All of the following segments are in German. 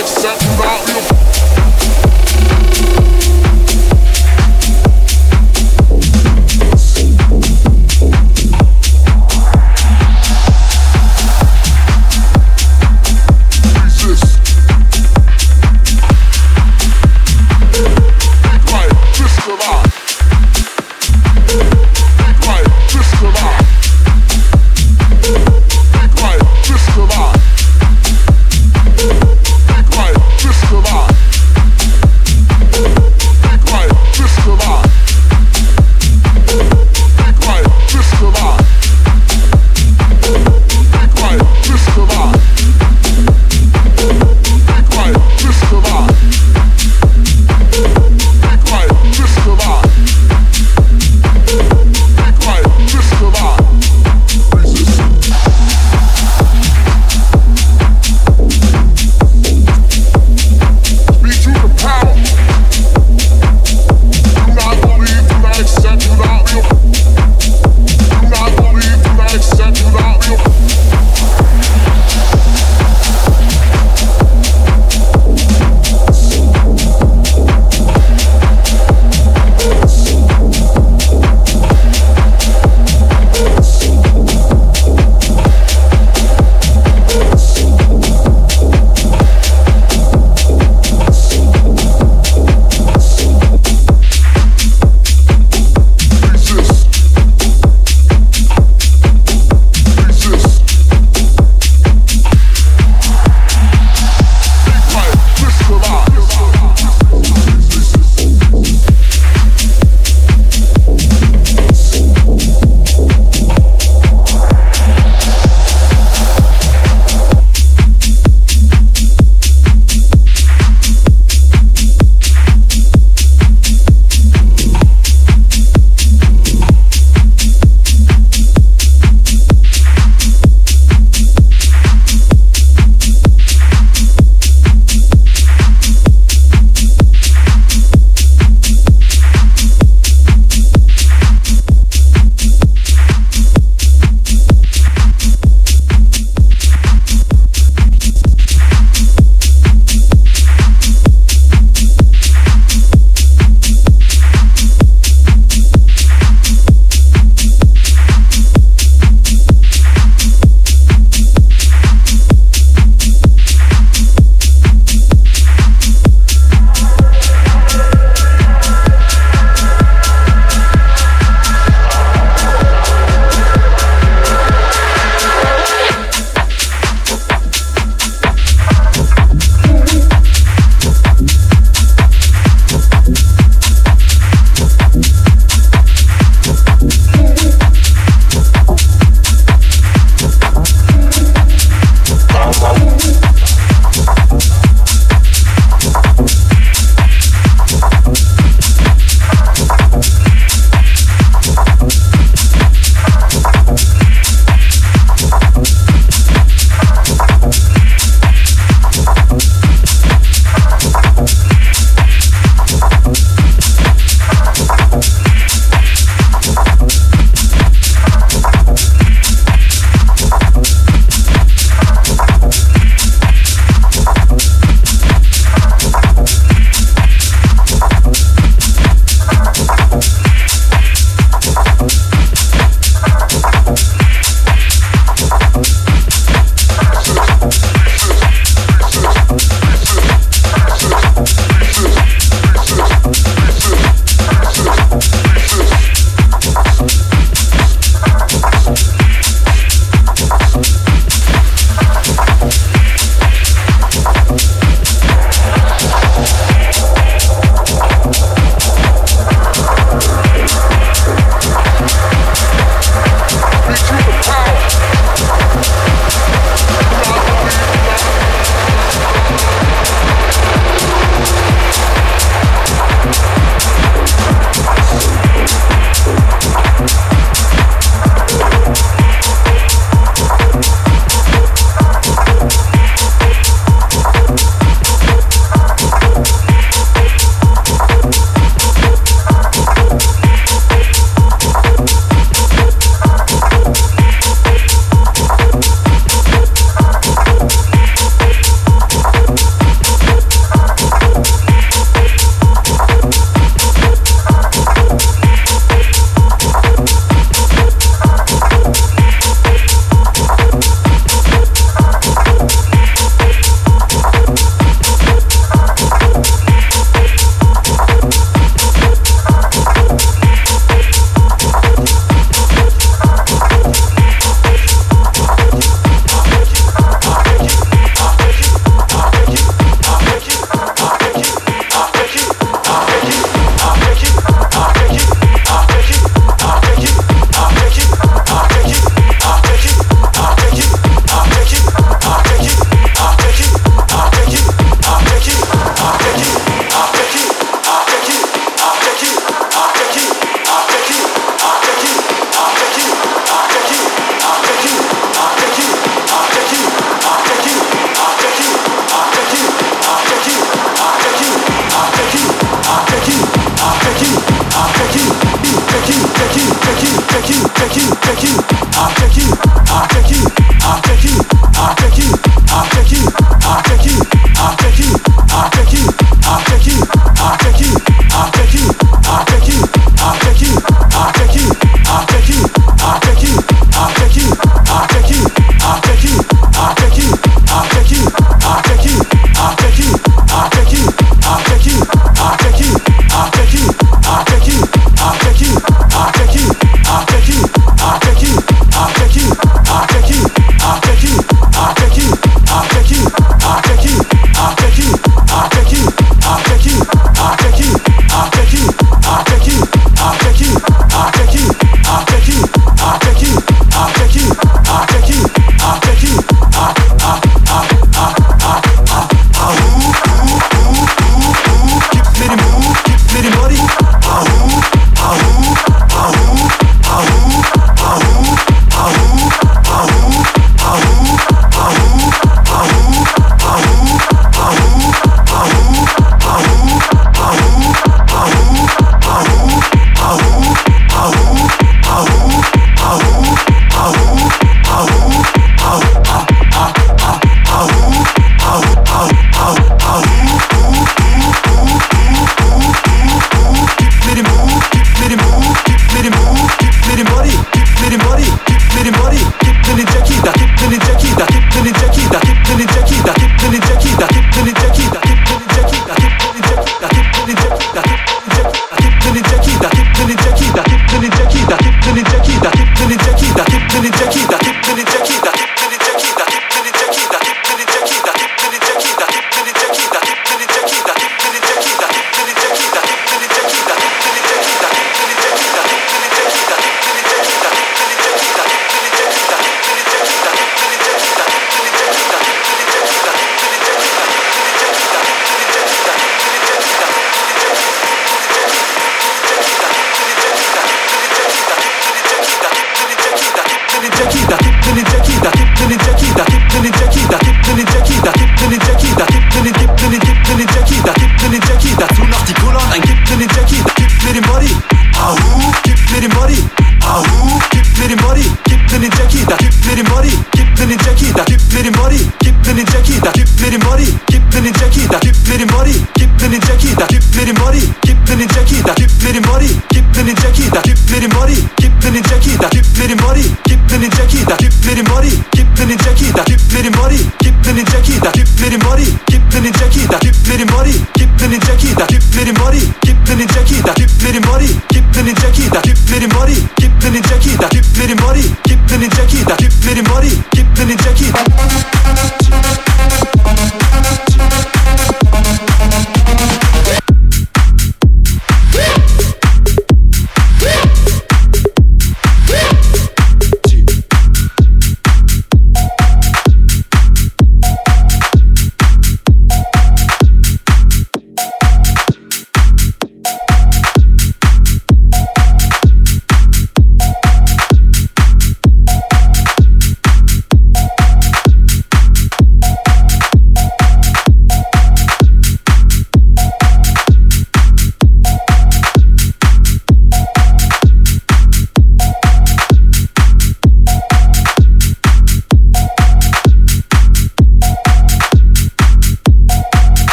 If something wrong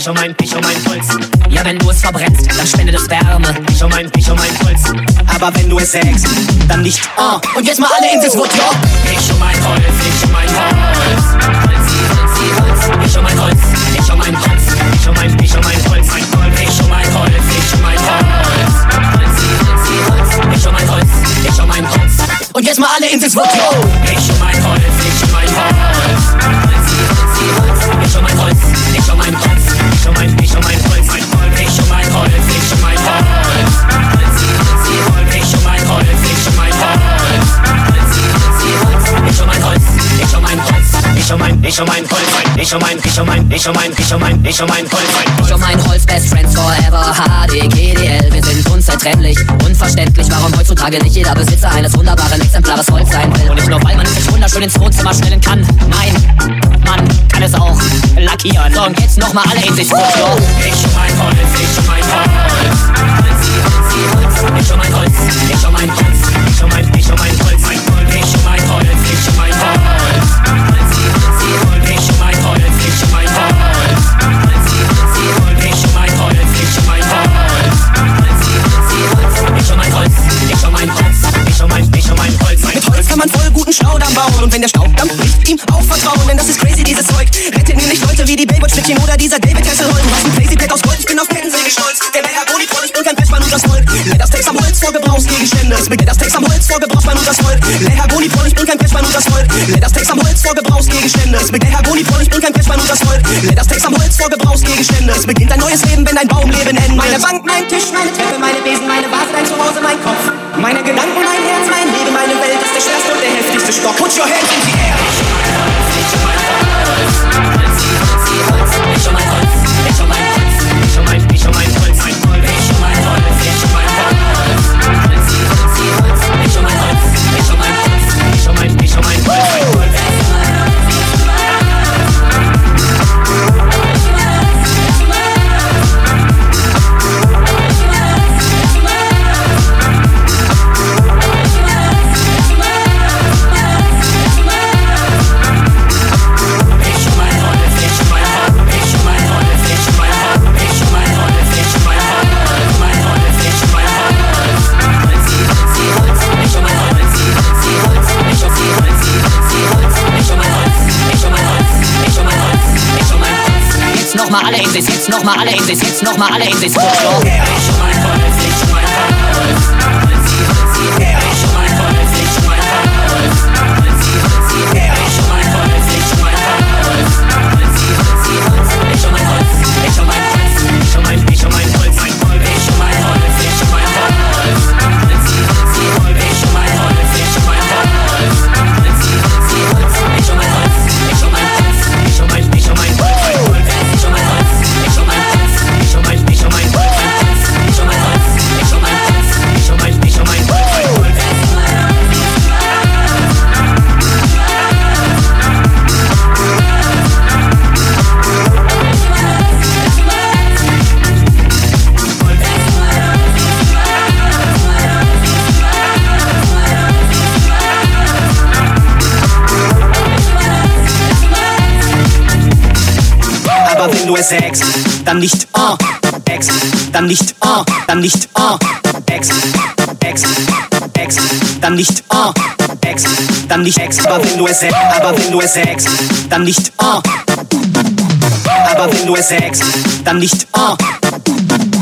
Ich um mein, ich um mein Holz. Ja, wenn du es verbrennst, dann spendet es Wärme. Ich um mein, ich um mein Holz. Aber wenn du es sägst, dann nicht. Oh, und jetzt mal alle in das Wort, ja. Ich um mein, ich um mein, ich um mein, ich um mein, ich um mein Holz. Ich um mein Holz, Best Friends Forever, HD, GDL, wir sind unzertrennlich. Unverständlich, warum heutzutage nicht jeder Besitzer eines wunderbaren Exemplares Holz sein will. Und nicht nur, weil man sich wunderschön ins Wohnzimmer stellen kann. Nein, man kann es auch lackieren. So, und jetzt nochmal alle in sich zurück. Ich um mein Holz, ich um mein Holz. Ich um mein Holz, ich um mein Holz. Ich um mein, ich um mein Holz. Ich um mein Holz, ich um mein. Holz, Ich um mein, ich Holz. Mit Holz kann man voll guten Staudamm bauen. Und wenn der Staudamm bricht, ihm auch vertrauen. Denn das ist crazy, dieses Zeug. Rettet nämlich Leute wie die Baywatch-Schnittchen oder dieser David Hasselholt. Du hast ein crazy Pad aus Gold, ich bin auf Kettensäge stolz. Der Melancholie voll, ich bin kein Pechmann und das Volk. Letters Text am Holz vor Gebrauchsgegenstände. Beginnt das Text am Holz vor Gebrauchsmann und das Volk. Lehergoni voll, ich bin kein Pechmann und das Volk. Text am Holz vor Gebrauchsgegenstände. Es beginnt Lehergoni voll, ich bin kein Pechmann und das Volk. Text am Holz vor Gebrauchsgegenstände. Es beginnt ein neues Leben, wenn dein Baum Leben endet. Meine Bank, mein Tisch, meine Treppe, meine Besen, meine Vase, dein Zuhause, mein Kopf. Meine Gedanken, mein Herz, mein und der heftigste Stock. Put your hands in the air. Nochmal alle in sich, jetzt nochmal alle in sich, jetzt nochmal alle in sich. Ich nur sechs, dann nicht oh, Ex, dann nicht oh, dann nicht oh, Ex, Ex, Ex, dann nicht oh, Ex, dann nicht Ex, aber wenn nur sechs, aber wenn nur sechs, dann nicht oh, aber wenn nur sechs, dann nicht oh.